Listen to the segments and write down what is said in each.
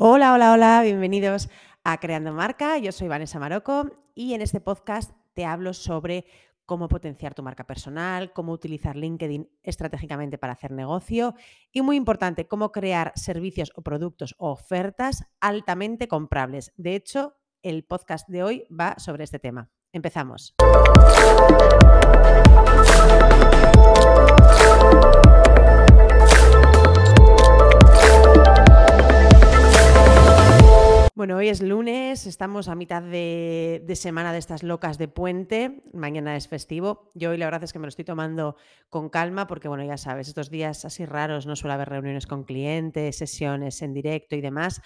Hola, hola, hola, bienvenidos a Creando Marca. Yo soy Vanessa Maroco y en este podcast te hablo sobre cómo potenciar tu marca personal, cómo utilizar LinkedIn estratégicamente para hacer negocio y muy importante, cómo crear servicios o productos o ofertas altamente comprables. De hecho, el podcast de hoy va sobre este tema. Empezamos. Bueno, hoy es lunes, estamos a mitad de, semana de estas locas de puente, mañana es festivo. Yo hoy la verdad es que me lo estoy tomando con calma porque, bueno, ya sabes, estos días así raros no suele haber reuniones con clientes, sesiones en directo y demás.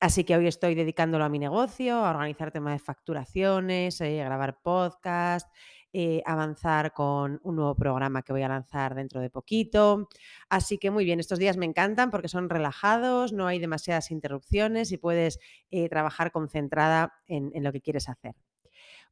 Así que hoy estoy dedicándolo a mi negocio, a organizar temas de facturaciones, eh, a grabar podcast, eh, avanzar con un nuevo programa que voy a lanzar dentro de poquito. Así que muy bien, estos días me encantan porque son relajados, no hay demasiadas interrupciones y puedes eh, trabajar concentrada en, lo que quieres hacer.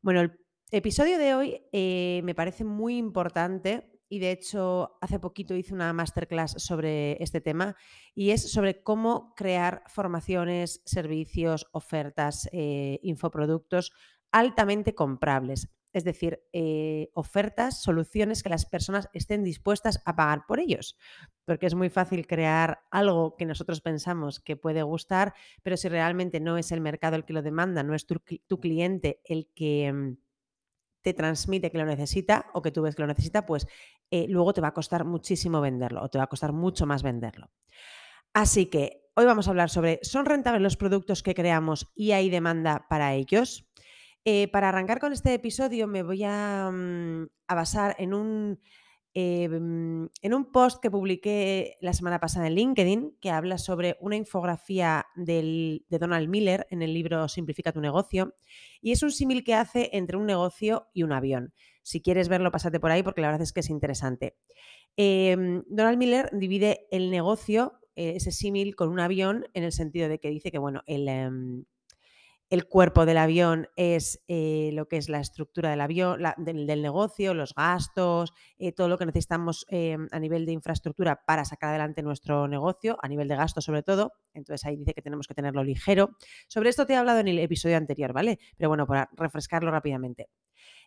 Bueno, el episodio de hoy eh, me parece muy importante y de hecho hace poquito hice una masterclass sobre este tema y es sobre cómo crear formaciones, servicios, ofertas, infoproductos altamente comprables es decir, eh, ofertas, soluciones que las personas estén dispuestas a pagar por ellos. Porque es muy fácil crear algo que nosotros pensamos que puede gustar, pero si realmente no es el mercado el que lo demanda, no es tu, cliente el que mm, te transmite que lo necesita o que tú ves que lo necesita, pues eh, luego te va a costar muchísimo venderlo o te va a costar mucho más venderlo. Así que hoy vamos a hablar sobre, ¿son rentables los productos que creamos y hay demanda para ellos? Eh, para arrancar con este episodio me voy a, mm, basar en un, eh, mm, en un post que publiqué la semana pasada en LinkedIn que habla sobre una infografía de Donald Miller en el libro Simplifica tu negocio y es un símil que hace entre un negocio y un avión. Si quieres verlo, pásate por ahí porque la verdad es que es interesante. Em, Donald Miller divide el negocio, eh, ese símil, con un avión en el sentido de que dice que bueno, el em, el cuerpo del avión es eh, lo que es la estructura del avión, del, negocio, los gastos, eh, todo lo que necesitamos eh, a nivel de infraestructura para sacar adelante nuestro negocio, a nivel de gasto sobre todo. Entonces ahí dice que tenemos que tenerlo ligero. Sobre esto te he hablado en el episodio anterior, ¿vale? Pero bueno, para refrescarlo rápidamente.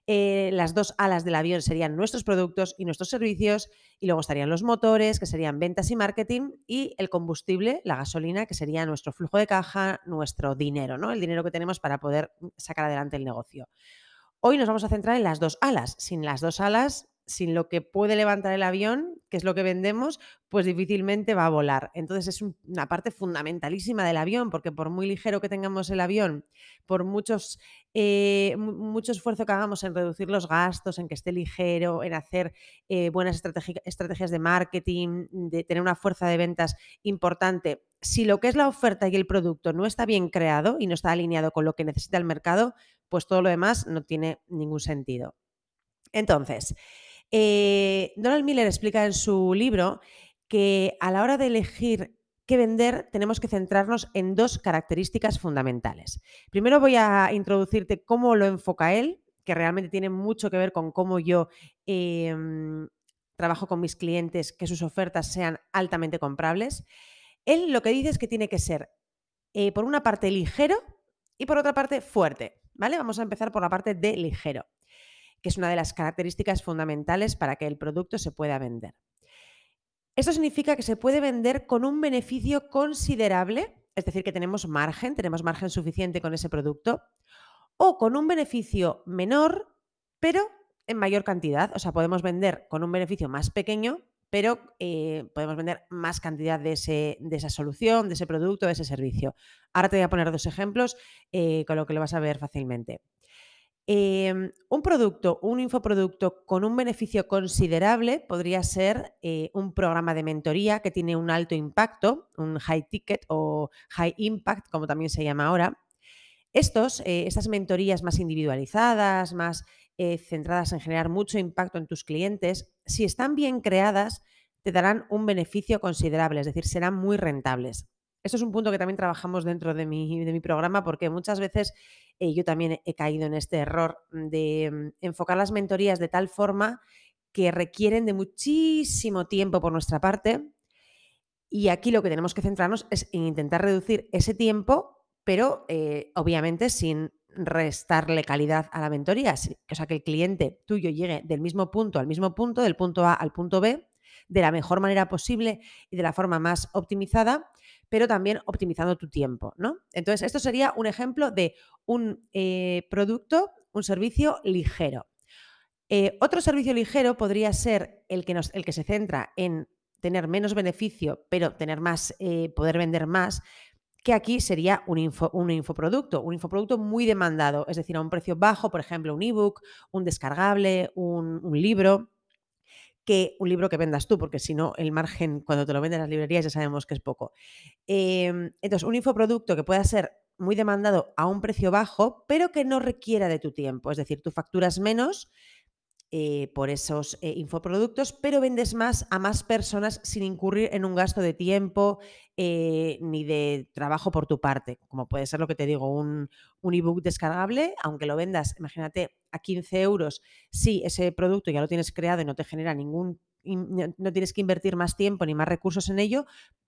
Eh, las dos alas del avión serían nuestros productos y nuestros servicios, y luego estarían los motores, que serían ventas y marketing, y el combustible, la gasolina, que sería nuestro flujo de caja, nuestro dinero, ¿no? El dinero que tenemos para poder sacar adelante el negocio. Hoy nos vamos a centrar en las dos alas. Sin las dos alas sin lo que puede levantar el avión, que es lo que vendemos, pues difícilmente va a volar. Entonces es una parte fundamentalísima del avión, porque por muy ligero que tengamos el avión, por muchos, eh, mucho esfuerzo que hagamos en reducir los gastos, en que esté ligero, en hacer eh, buenas estrategias de marketing, de tener una fuerza de ventas importante, si lo que es la oferta y el producto no está bien creado y no está alineado con lo que necesita el mercado, pues todo lo demás no tiene ningún sentido. Entonces, eh, Donald Miller explica en su libro que a la hora de elegir qué vender tenemos que centrarnos en dos características fundamentales. Primero voy a introducirte cómo lo enfoca él, que realmente tiene mucho que ver con cómo yo em, trabajo con mis clientes, que sus ofertas sean altamente comprables. Él lo que dice es que tiene que ser, eh, por una parte, ligero y por otra parte, fuerte. ¿Vale? Vamos a empezar por la parte de ligero que es una de las características fundamentales para que el producto se pueda vender. Esto significa que se puede vender con un beneficio considerable, es decir, que tenemos margen, tenemos margen suficiente con ese producto, o con un beneficio menor, pero en mayor cantidad. O sea, podemos vender con un beneficio más pequeño, pero eh, podemos vender más cantidad de, esa solución, de ese producto, de ese servicio. Ahora te voy a poner dos ejemplos eh, con lo que lo vas a ver fácilmente. Em, un producto, un infoproducto con un beneficio considerable podría ser eh, un programa de mentoría que tiene un alto impacto, un high ticket o high impact, como también se llama ahora. Estos, eh, estas mentorías más individualizadas, más eh, centradas en generar mucho impacto en tus clientes, si están bien creadas, te darán un beneficio considerable, es decir, serán muy rentables. Esto es un punto que también trabajamos dentro de mi, de mi programa porque muchas veces eh, yo también he caído en este error de mm, enfocar las mentorías de tal forma que requieren de muchísimo tiempo por nuestra parte Y aquí lo que tenemos que centrarnos es en intentar reducir ese tiempo, pero eh, obviamente sin restarle calidad a la mentoría. O sea, que el cliente tuyo llegue del mismo punto al mismo punto, del punto A al punto B, de la mejor manera posible y de la forma más optimizada, pero también optimizando tu tiempo, ¿no? Entonces, esto sería un ejemplo de un eh, producto, un servicio ligero. Eh, otro servicio ligero podría ser el que, el que se centra en tener menos beneficio, pero tener más, eh, poder vender más, que aquí sería un, un, infoproducto, un infoproducto muy demandado, es decir, a un precio bajo, por ejemplo, un ebook, un descargable, un, libro, que un libro que vendas tú, porque si no, el margen cuando te lo venden las librerías ya sabemos que es poco. Em, entonces, un infoproducto que pueda ser muy demandado a un precio bajo, pero que no requiera de tu tiempo, es decir, tú facturas menos, eh, por esos eh, infoproductos, pero vendes más a más personas sin incurrir en un gasto de tiempo eh, ni de trabajo por tu parte, como puede ser lo que te digo, un, un ebook descargable, aunque lo vendas, imagínate, a 15 euros, si ese producto ya lo tienes creado y no te genera ningún, no tienes que invertir más tiempo ni más recursos en ello,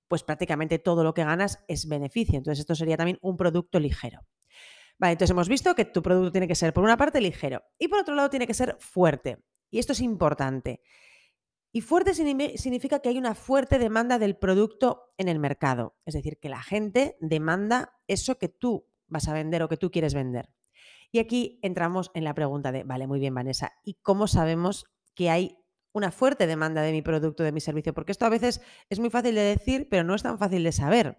pues prácticamente todo lo que ganas es beneficio. Entonces esto sería también un producto ligero. Vale, entonces hemos visto que tu producto tiene que ser, por una parte, ligero y por otro lado, tiene que ser fuerte. Y esto es importante. Y fuerte significa que hay una fuerte demanda del producto en el mercado. Es decir, que la gente demanda eso que tú vas a vender o que tú quieres vender. Y aquí entramos en la pregunta de, vale, muy bien, Vanessa, ¿y cómo sabemos que hay una fuerte demanda de mi producto, de mi servicio? Porque esto a veces es muy fácil de decir, pero no es tan fácil de saber.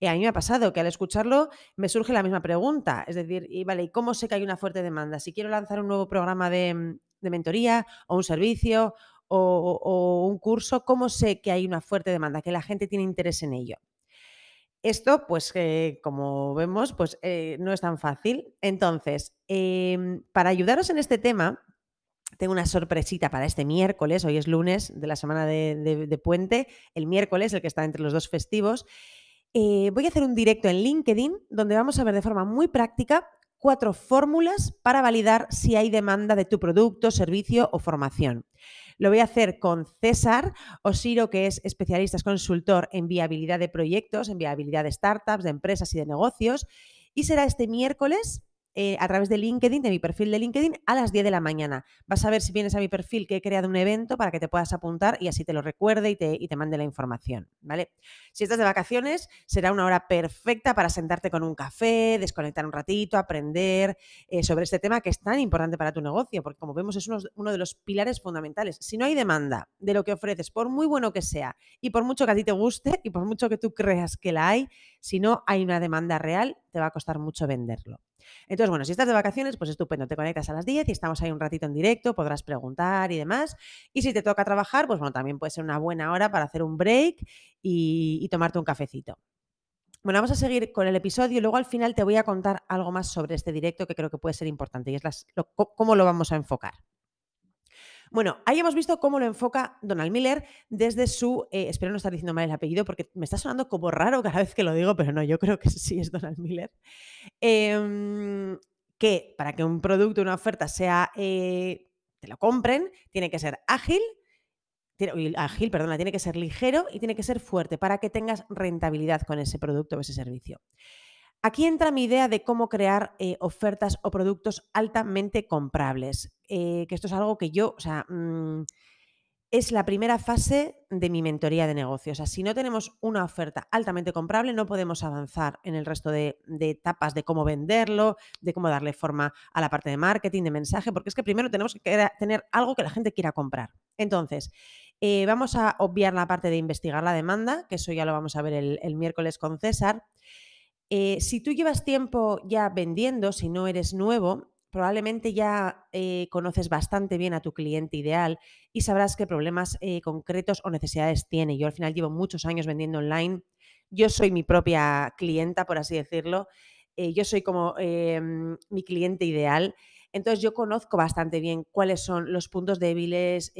Y a mí me ha pasado que al escucharlo me surge la misma pregunta. Es decir, y vale, ¿y cómo sé que hay una fuerte demanda? Si quiero lanzar un nuevo programa de, mm, mentoría o un servicio o, un curso, ¿cómo sé que hay una fuerte demanda, que la gente tiene interés en ello? Esto, pues, eh, como vemos, pues eh, no es tan fácil. Entonces, em, para ayudaros en este tema, tengo una sorpresita para este miércoles. Hoy es lunes de la semana de puente. El miércoles, el que está entre los dos festivos. Eh, voy a hacer un directo en LinkedIn donde vamos a ver de forma muy práctica cuatro fórmulas para validar si hay demanda de tu producto, servicio o formación. Lo voy a hacer con César Osiro, que es especialista, es consultor en viabilidad de proyectos, en viabilidad de startups, de empresas y de negocios. Y será este miércoles eh, a través de LinkedIn, de mi perfil de LinkedIn, a las 10 de la mañana. Vas a ver si vienes a mi perfil que he creado un evento para que te puedas apuntar y así te lo recuerde y te, mande la información, ¿vale? Si estás de vacaciones, será una hora perfecta para sentarte con un café, desconectar un ratito, aprender eh, sobre este tema que es tan importante para tu negocio, porque como vemos es uno, uno de los pilares fundamentales. Si no hay demanda de lo que ofreces, por muy bueno que sea y por mucho que a ti te guste y por mucho que tú creas que la hay, si no hay una demanda real, te va a costar mucho venderlo. Entonces, bueno, si estás de vacaciones, pues estupendo, te conectas a las 10 y estamos ahí un ratito en directo, podrás preguntar y demás. Y si te toca trabajar, pues bueno, también puede ser una buena hora para hacer un break y, tomarte un cafecito. Bueno, vamos a seguir con el episodio y luego al final te voy a contar algo más sobre este directo que creo que puede ser importante y es cómo lo vamos a enfocar. Bueno, ahí hemos visto cómo lo enfoca Donald Miller desde su, eh, espero no estar diciendo mal el apellido porque me está sonando como raro cada vez que lo digo, pero no, yo creo que sí es Donald Miller. Em, que para que un producto, una oferta sea, eh, te lo compren, tiene que ser ágil, ágil, perdona, tiene que ser ligero y tiene que ser fuerte para que tengas rentabilidad con ese producto o ese servicio. Aquí entra mi idea de cómo crear eh, ofertas o productos altamente comprables, eh, que esto es algo que yo, o sea, mm, es la primera fase de mi mentoría de negocios. O sea, si no tenemos una oferta altamente comprable, no podemos avanzar en el resto de, etapas de cómo venderlo, de cómo darle forma a la parte de marketing, de mensaje, porque es que primero tenemos que tener algo que la gente quiera comprar. Entonces, eh, vamos a obviar la parte de investigar la demanda, que eso ya lo vamos a ver el miércoles con César. Eh, si tú llevas tiempo ya vendiendo, si no eres nuevo, probablemente ya eh, conoces bastante bien a tu cliente ideal y sabrás qué problemas eh, concretos o necesidades tiene. Yo al final llevo muchos años vendiendo online. Yo soy mi propia clienta, por así decirlo. yo soy como mi cliente ideal. Entonces yo conozco bastante bien cuáles son los puntos débiles,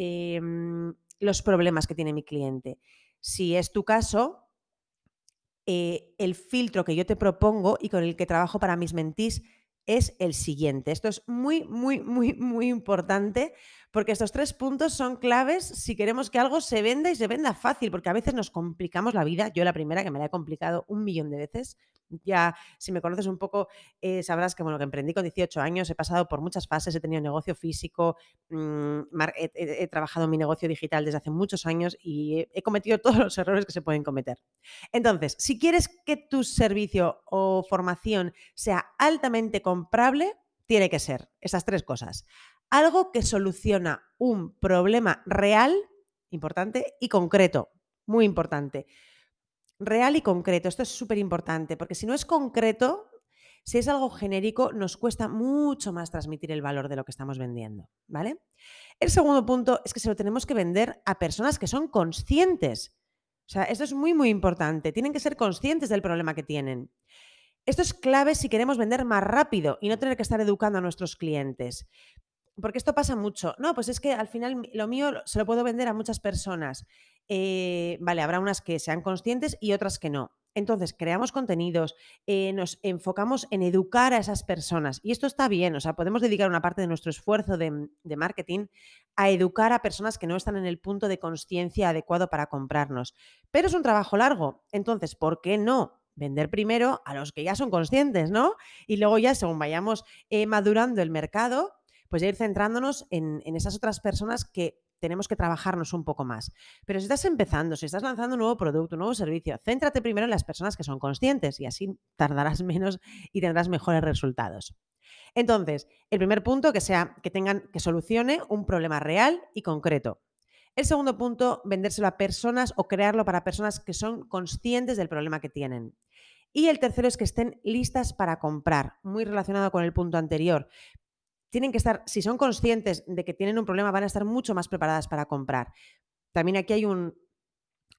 los problemas que tiene mi cliente. Si es tu caso, eh, el filtro que yo te propongo y con el que trabajo para mis mentís es el siguiente. Esto es muy, muy, muy, muy importante porque estos tres puntos son claves si queremos que algo se venda y se venda fácil, porque a veces nos complicamos la vida. Yo la primera que me la he complicado un millón de veces. Ya, si me conoces un poco, eh, sabrás que, bueno, emprendí con 18 años, he pasado por muchas fases, he tenido negocio físico, mm, he, trabajado en mi negocio digital desde hace muchos años y he cometido todos los errores que se pueden cometer. Entonces, si quieres que tu servicio o formación sea altamente comprable, tiene que ser esas tres cosas algo que soluciona un problema real, importante, y concreto, muy importante. Real y concreto, esto es súper importante, porque si no es concreto, si es algo genérico, nos cuesta mucho más transmitir el valor de lo que estamos vendiendo, ¿vale? El segundo punto es que se lo tenemos que vender a personas que son conscientes. O sea, esto es muy, muy importante. Tienen que ser conscientes del problema que tienen. Esto es clave si queremos vender más rápido y no tener que estar educando a nuestros clientes porque esto pasa mucho. No, pues es que al final lo mío se lo puedo vender a muchas personas. Eh, vale, habrá unas que sean conscientes y otras que no. Entonces, creamos contenidos, eh, nos enfocamos en educar a esas personas. Y esto está bien, o sea, podemos dedicar una parte de nuestro esfuerzo de, de marketing a educar a personas que no están en el punto de conciencia adecuado para comprarnos. Pero es un trabajo largo. Entonces, ¿por qué no vender primero a los que ya son conscientes, ¿no? Y luego ya, según vayamos eh, madurando el mercado, pues ir centrándonos en, esas otras personas que tenemos que trabajarnos un poco más. Pero si estás empezando, si estás lanzando un nuevo producto, un nuevo servicio, céntrate primero en las personas que son conscientes y así tardarás menos y tendrás mejores resultados. Entonces, el primer punto que sea que tengan que solucione un problema real y concreto. El segundo punto, vendérselo a personas o crearlo para personas que son conscientes del problema que tienen. Y el tercero es que estén listas para comprar, muy relacionado con el punto anterior tienen que estar, si son conscientes de que tienen un problema, van a estar mucho más preparadas para comprar. También aquí hay un,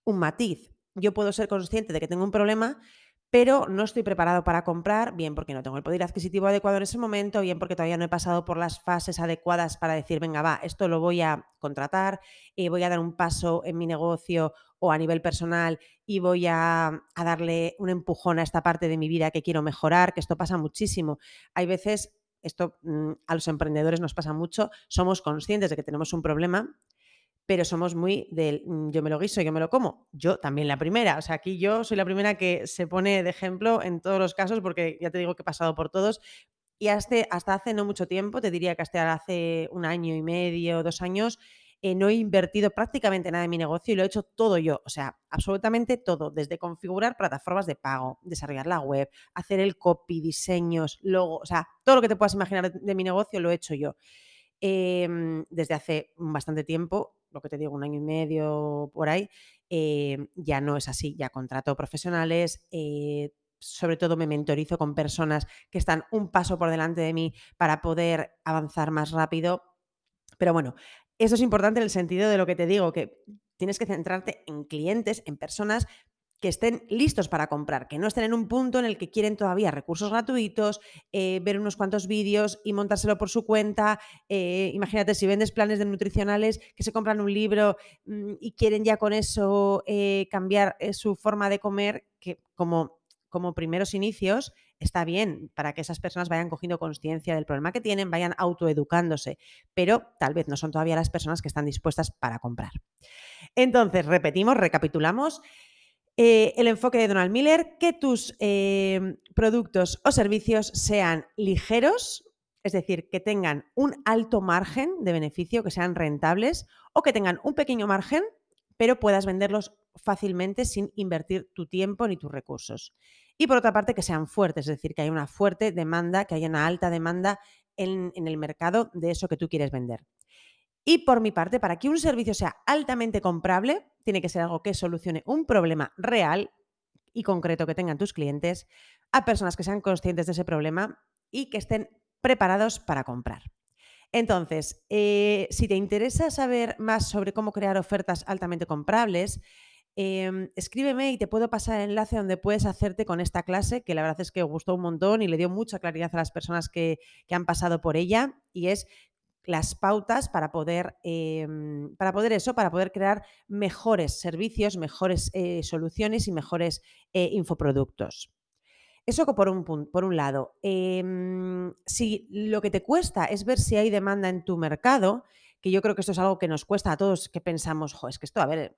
un matiz. Yo puedo ser consciente de que tengo un problema, pero no estoy preparado para comprar, bien porque no tengo el poder adquisitivo adecuado en ese momento, bien porque todavía no he pasado por las fases adecuadas para decir, venga, va, esto lo voy a contratar, eh, voy a dar un paso en mi negocio o a nivel personal y voy a, a, darle un empujón a esta parte de mi vida que quiero mejorar, que esto pasa muchísimo. Hay veces esto mm, a los emprendedores nos pasa mucho, somos conscientes de que tenemos un problema, pero somos muy del mm, yo me lo guiso, yo me lo como. Yo también la primera, o sea, aquí yo soy la primera que se pone de ejemplo en todos los casos porque ya te digo que he pasado por todos. Y hasta, hasta hace no mucho tiempo, te diría que hasta hace un año y medio, dos años, eh, no he invertido prácticamente nada en mi negocio y lo he hecho todo yo, o sea, absolutamente todo, desde configurar plataformas de pago, desarrollar la web, hacer el copy, diseños, logo, o sea, todo lo que te puedas imaginar de, mi negocio lo he hecho yo. Em, desde hace bastante tiempo, lo que te digo, un año y medio por ahí, em, ya no es así, ya contrato profesionales, eh, sobre todo me mentorizo con personas que están un paso por delante de mí para poder avanzar más rápido. Pero bueno, eso es importante en el sentido de lo que te digo, que tienes que centrarte en clientes, en personas que estén listos para comprar, que no estén en un punto en el que quieren todavía recursos gratuitos, eh, ver unos cuantos vídeos y montárselo por su cuenta. Eh, imagínate si vendes planes de nutricionales que se compran un libro mm, y quieren ya con eso eh, cambiar su forma de comer, que como, como primeros inicios está bien para que esas personas vayan cogiendo conciencia del problema que tienen, vayan autoeducándose, pero tal vez no son todavía las personas que están dispuestas para comprar. Entonces, repetimos, recapitulamos. Eh, el enfoque de Donald Miller, que tus eh, productos o servicios sean ligeros, es decir, que tengan un alto margen de beneficio, que sean rentables, o que tengan un pequeño margen, pero puedas venderlos fácilmente sin invertir tu tiempo ni tus recursos y por otra parte que sean fuertes, es decir, que haya una fuerte demanda, que haya una alta demanda en, el mercado de eso que tú quieres vender. Y por mi parte, para que un servicio sea altamente comprable, tiene que ser algo que solucione un problema real y concreto que tengan tus clientes a personas que sean conscientes de ese problema y que estén preparados para comprar. Entonces, eh, si te interesa saber más sobre cómo crear ofertas altamente comprables, Em, escríbeme y te puedo pasar el enlace donde puedes hacerte con esta clase, que la verdad es que gustó un montón y le dio mucha claridad a las personas que, han pasado por ella, y es las pautas para poder, em, para poder eso, para poder crear mejores servicios, mejores eh, soluciones y mejores eh, infoproductos. Eso por un, por un lado. Em, si lo que te cuesta es ver si hay demanda en tu mercado, que yo creo que esto es algo que nos cuesta a todos que pensamos, jo, es que esto, a ver,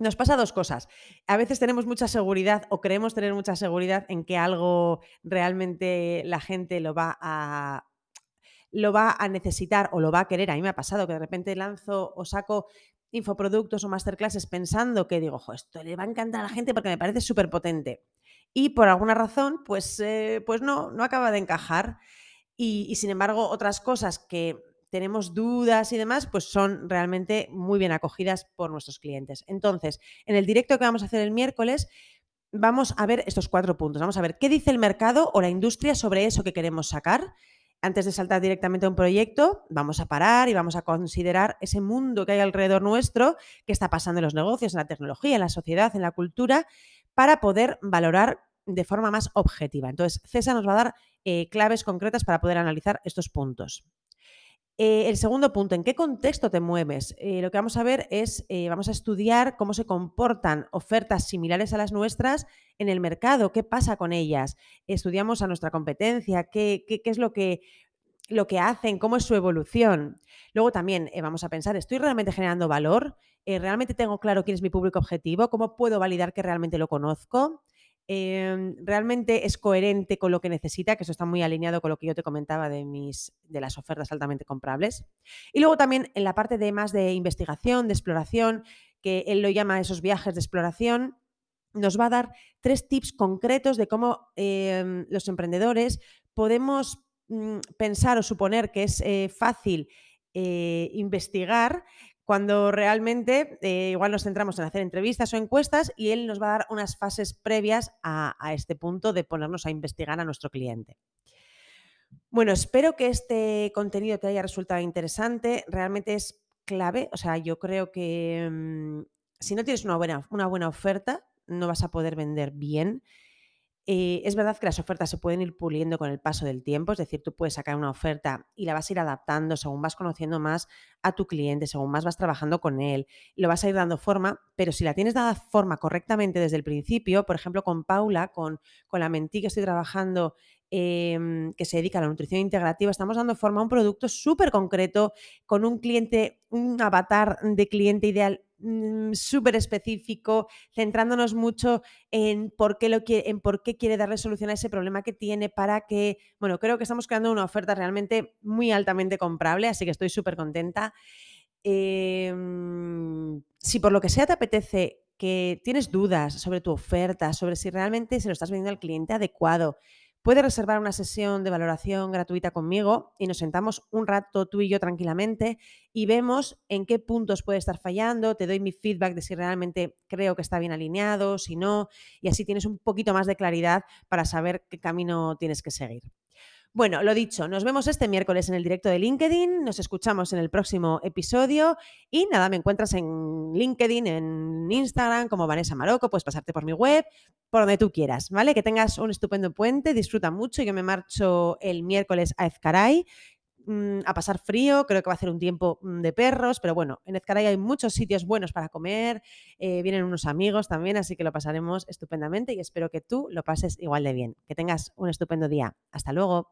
nos pasa dos cosas. A veces tenemos mucha seguridad o creemos tener mucha seguridad en que algo realmente la gente lo va a lo va a necesitar o lo va a querer. A mí me ha pasado que de repente lanzo o saco infoproductos o masterclasses pensando que digo, esto le va a encantar a la gente porque me parece súper potente. Y por alguna razón, pues, eh, pues no, no acaba de encajar. y, sin embargo, otras cosas que tenemos dudas y demás, pues son realmente muy bien acogidas por nuestros clientes. Entonces, en el directo que vamos a hacer el miércoles, vamos a ver estos cuatro puntos. Vamos a ver qué dice el mercado o la industria sobre eso que queremos sacar. Antes de saltar directamente a un proyecto, vamos a parar y vamos a considerar ese mundo que hay alrededor nuestro, qué está pasando en los negocios, en la tecnología, en la sociedad, en la cultura, para poder valorar de forma más objetiva. Entonces, César nos va a dar eh, claves concretas para poder analizar estos puntos. Eh, el segundo punto, ¿en qué contexto te mueves? Eh, lo que vamos a ver es, eh, vamos a estudiar cómo se comportan ofertas similares a las nuestras en el mercado, qué pasa con ellas. Estudiamos a nuestra competencia, qué, es lo que, lo que hacen, cómo es su evolución. Luego también vamos a pensar, ¿estoy realmente generando valor? ¿Realmente tengo claro quién es mi público objetivo? ¿Cómo puedo validar que realmente lo conozco? Em, realmente es coherente con lo que necesita, que eso está muy alineado con lo que yo te comentaba de, mis, de las ofertas altamente comprables. Y luego también en la parte de más de investigación, de exploración, que él lo llama esos viajes de exploración, nos va a dar tres tips concretos de cómo em, los emprendedores podemos mm, pensar o suponer que es eh, fácil eh, investigar cuando realmente eh, igual nos centramos en hacer entrevistas o encuestas y él nos va a dar unas fases previas a, este punto de ponernos a investigar a nuestro cliente. Bueno, espero que este contenido te haya resultado interesante. Realmente es clave. O sea, yo creo que mm, si no tienes una buena, una buena oferta, no vas a poder vender bien. Es verdad que las ofertas se pueden ir puliendo con el paso del tiempo, es decir, tú puedes sacar una oferta y la vas a ir adaptando según vas conociendo más a tu cliente, según más vas trabajando con él, lo vas a ir dando forma, pero si la tienes dada forma correctamente desde el principio, por ejemplo, con Paula, con, con la mentí que estoy trabajando em, que se dedica a la nutrición integrativa, estamos dando forma a un producto súper concreto, con un cliente, un avatar de cliente ideal Mm, súper específico, centrándonos mucho en por, qué lo quiere, en por qué quiere darle solución a ese problema que tiene para que, bueno, creo que estamos creando una oferta realmente muy altamente comprable, así que estoy súper contenta. Em, si por lo que sea te apetece que tienes dudas sobre tu oferta, sobre si realmente se lo estás vendiendo al cliente adecuado, Puedes reservar una sesión de valoración gratuita conmigo y nos sentamos un rato tú y yo tranquilamente y vemos en qué puntos puede estar fallando, te doy mi feedback de si realmente creo que está bien alineado, si no, y así tienes un poquito más de claridad para saber qué camino tienes que seguir. Bueno, lo dicho, nos vemos este miércoles en el directo de LinkedIn, nos escuchamos en el próximo episodio y nada, me encuentras en LinkedIn, en Instagram como Vanessa Maroco, puedes pasarte por mi web, por donde tú quieras, ¿vale? Que tengas un estupendo puente, disfruta mucho, yo me marcho el miércoles a Ezcaray mm, a pasar frío, creo que va a ser un tiempo mm, de perros, pero bueno, en Ezcaray hay muchos sitios buenos para comer, eh, vienen unos amigos también, así que lo pasaremos estupendamente y espero que tú lo pases igual de bien. Que tengas un estupendo día. Hasta luego.